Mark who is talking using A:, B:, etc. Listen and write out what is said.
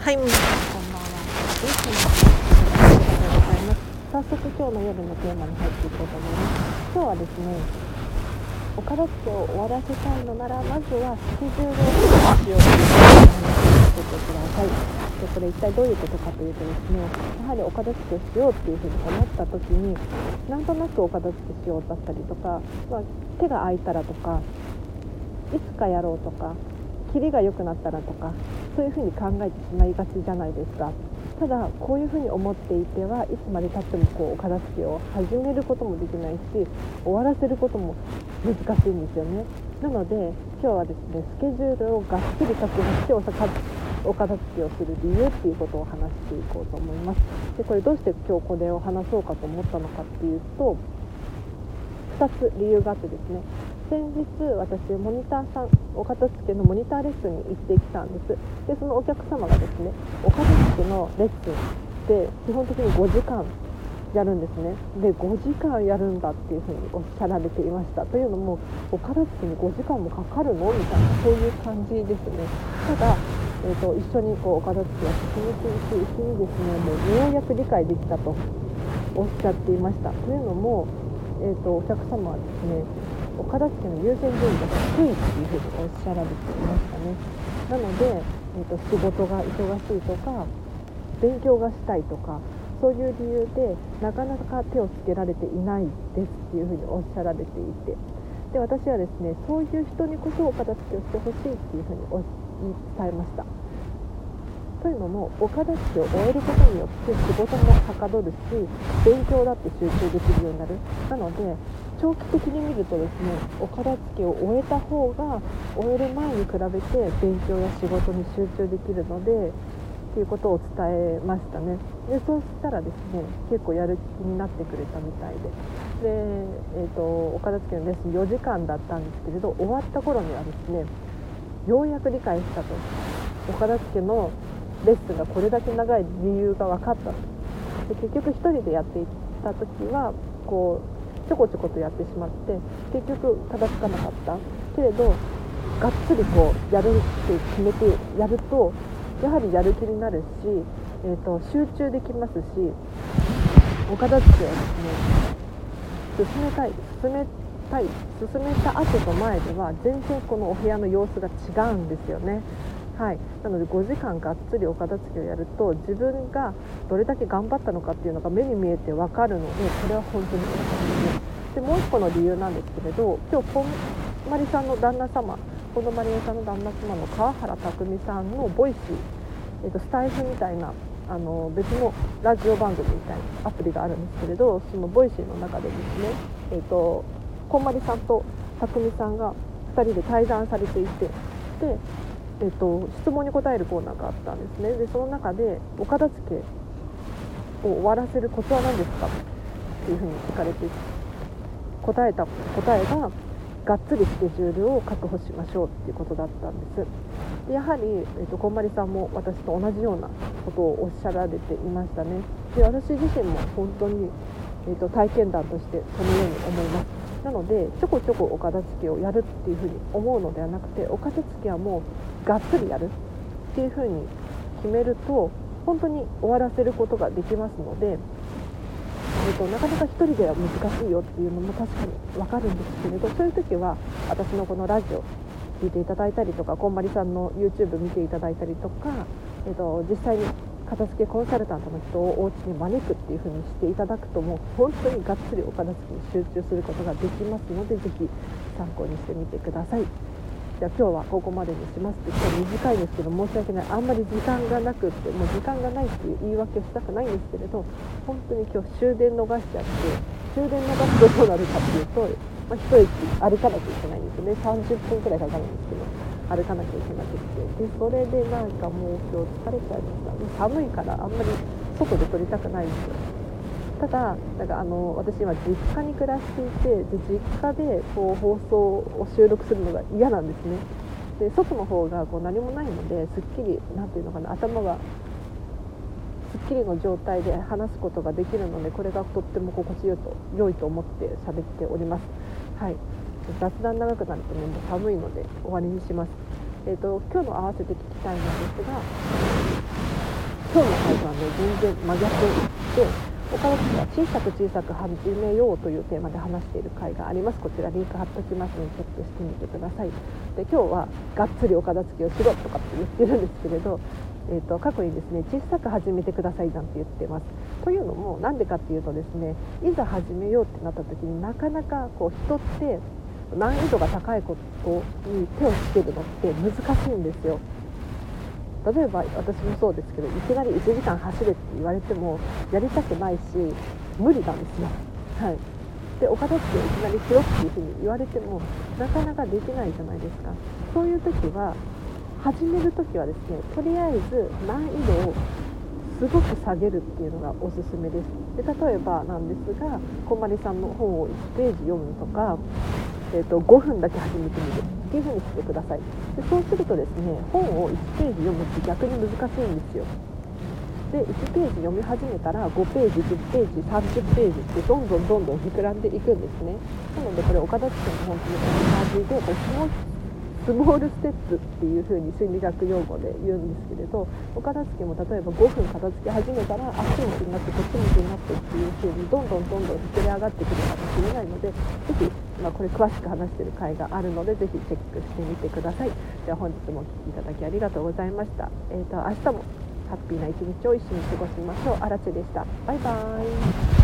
A: はい、皆さんこんばんは。いつもありがとうございます。早速今日の夜のテーマに入っていこうと思います。今日はですね、岡田家を終わらせたいのならまずはスケジュールをしようという話をさせてください。でこれ一体どういうことかというとですねやはりお片付けしようっていうふうに思った時になんとなくお片付けしようだったりとか、まあ、手が空いたらとかいつかやろうとかキリが良くなったらとかそういうふうに考えてしまいがちじゃないですか。ただこういうふうに思っていてはいつまでたってもこうお片付けを始めることもできないし終わらせることも難しいんですよね。なので今日はですねスケジュールをがっつり確保しておお片付けをする理由っていうことを話していこうと思います。でこれどうして今日これを話そうかと思ったのかっていうと2つ理由があってですね。先日私モニターさんお片付けのモニターレッスンに行ってきたんです。でそのお客様がですねお片付けのレッスンで基本的に5時間やるんですね。で5時間やるんだっていうふうにおっしゃられていました。というのもお片付けに5時間もかかるのみたいなそういう感じですね。ただ、えーと、一緒にこうお片付けを進めていくうちにですねもうようやく理解できたとおっしゃっていました。というのも、えーとお客様はですねお片付けの優先順位が低いっていうふうにおっしゃられていましたね。なので、えーと、仕事が忙しいとか勉強がしたいとかそういう理由でなかなか手をつけられていないですっていうふうにおっしゃられていて。で私はですねそういう人にこそお片付けをしてほしいっていうふうに言い伝えました。というのもお片付けを終えることによって仕事もはかどるし勉強だって集中できるようになる。なので長期的に見るとですねお片付けを終えた方が終える前に比べて勉強や仕事に集中できるのでっていうことを伝えましたね。でそうしたらですね結構やる気になってくれたみたいで。で、えーと、お片付けのレッスン4時間だったんですけれど終わった頃にはですねようやく理解したと。お片付けのレッスンがこれだけ長い理由が分かったと。で結局1人でやっていった時はこうちょこちょことやってしまって結局ただつかなかったけれどがっつりこうやるって決めてやるとやはりやる気になるし、えーと、集中できますしお片付けはですね進めたい進めたい進めた後と前では全然このお部屋の様子が違うんですよね。はい、なので5時間がっつりお片付けをやると自分がどれだけ頑張ったのかっていうのが目に見えて分かるのでこれは本当におすすめでもう1個の理由なんですけれど今日こんまりさんの旦那様近藤麻理恵さんの旦那様の川原卓巳さんの Voicy、えーと、スタエフみたいなあの別のラジオ番組みたいなアプリがあるんですけれどその Voicy の中でですね、えーと、こんまりさんと卓巳さんが2人で対談されていてでえーと、質問に答えるコーナーがあったんですね。でその中でお片付けを終わらせるコツは何ですか？っていうふうに聞かれて答えた答えががっつりスケジュールを確保しましょうっていうことだったんです。でやはり、えーと、こんまりさんも私と同じようなことをおっしゃられていましたね。で私自身も本当に、えーと体験談としてそのように思います。なのでちょこちょこお片付けをやるっていうふうに思うのではなくてお片付けはもうがっつりやるっていうふうに決めると本当に終わらせることができますので、えーと、なかなか1人では難しいよっていうのも確かに分かるんですけれどそういう時は私のこのラジオ聞いていただいたりとかこんまりさんの YouTube 見ていただいたりとか、えーと実際に片付けコンサルタントの人をお家に招くっていう風にしていただくともう本当にがっつりお片付けに集中することができますのでぜひ参考にしてみてください。じゃあ今日はここまでにしますって今日短いんですけど申し訳ない。あんまり時間がなくってもう時間がないっていう言い訳をしたくないんですけれど本当に今日終電逃しちゃって終電逃すとどうなるかっていうと、まあ、一息歩かなきゃいけないんですよね。30分くらいかかるんですけど歩かなきゃいけなくって。でそれでなんかもう今日疲れちゃいました。寒いからあんまり外で撮りたくないんですよ。ただなんかあの私今実家に暮らしていてで実家でこう放送を収録するのが嫌なんですね。で外の方がこう何もないのですっきり何ていうのかな頭がすっきりの状態で話すことができるのでこれがとっても心地よいと良いと思って喋っております。はい。雑談長くなるとねもう寒いので終わりにします。えーと、今日の合わせて聞きたいのですが今日の回とはね全然真逆で岡田さんは小さく小さく始めようというテーマで話している回があります。こちらリンク貼っておきますのでチェックしてみてください。で今日はがっつりお片付けをしろとかって言ってるんですけれどえーと、過去にですね小さく始めてくださいなんて言ってます。というのもなんでかっていうとですねいざ始めようってなった時になかなかこう人って難易度が高いことに手をつけるのって難しいんですよ。例えば私もそうですけどいきなり1時間走れって言われてもやりたくないし無理なんですよ。はい。でお片付けいきなりしろっていうふうに言われてもなかなかできないじゃないですか。そういう時は始める時はですねとりあえず難易度をすごく下げるっていうのがおすすめです。で例えばなんですがこんまりさんの本を1ページ読むとか、えーと、5分だけ始めてみる。っていう風にしてください。でそうするとですね本を1ページ読むって逆に難しいんですよ。で1ページ読み始めたら5ページ10ページ30ページってどんどんどんどん膨らんでいくんですね。なのでこれ岡田地区の本当に同じでこうスモールステップっていう風に心理学用語で言うんですけれどお片付けも例えば5分片付け始めたらあっち向きになってこっち向きになってっていう風にどんどんどんどん膨れ上がってくるかもしれないのでぜひ、まあ、これ詳しく話してる回があるのでぜひチェックしてみてください。では本日もお聴きいただきありがとうございました、えーと、明日もハッピーな一日を一緒に過ごしましょう。あらでした。バイバーイ。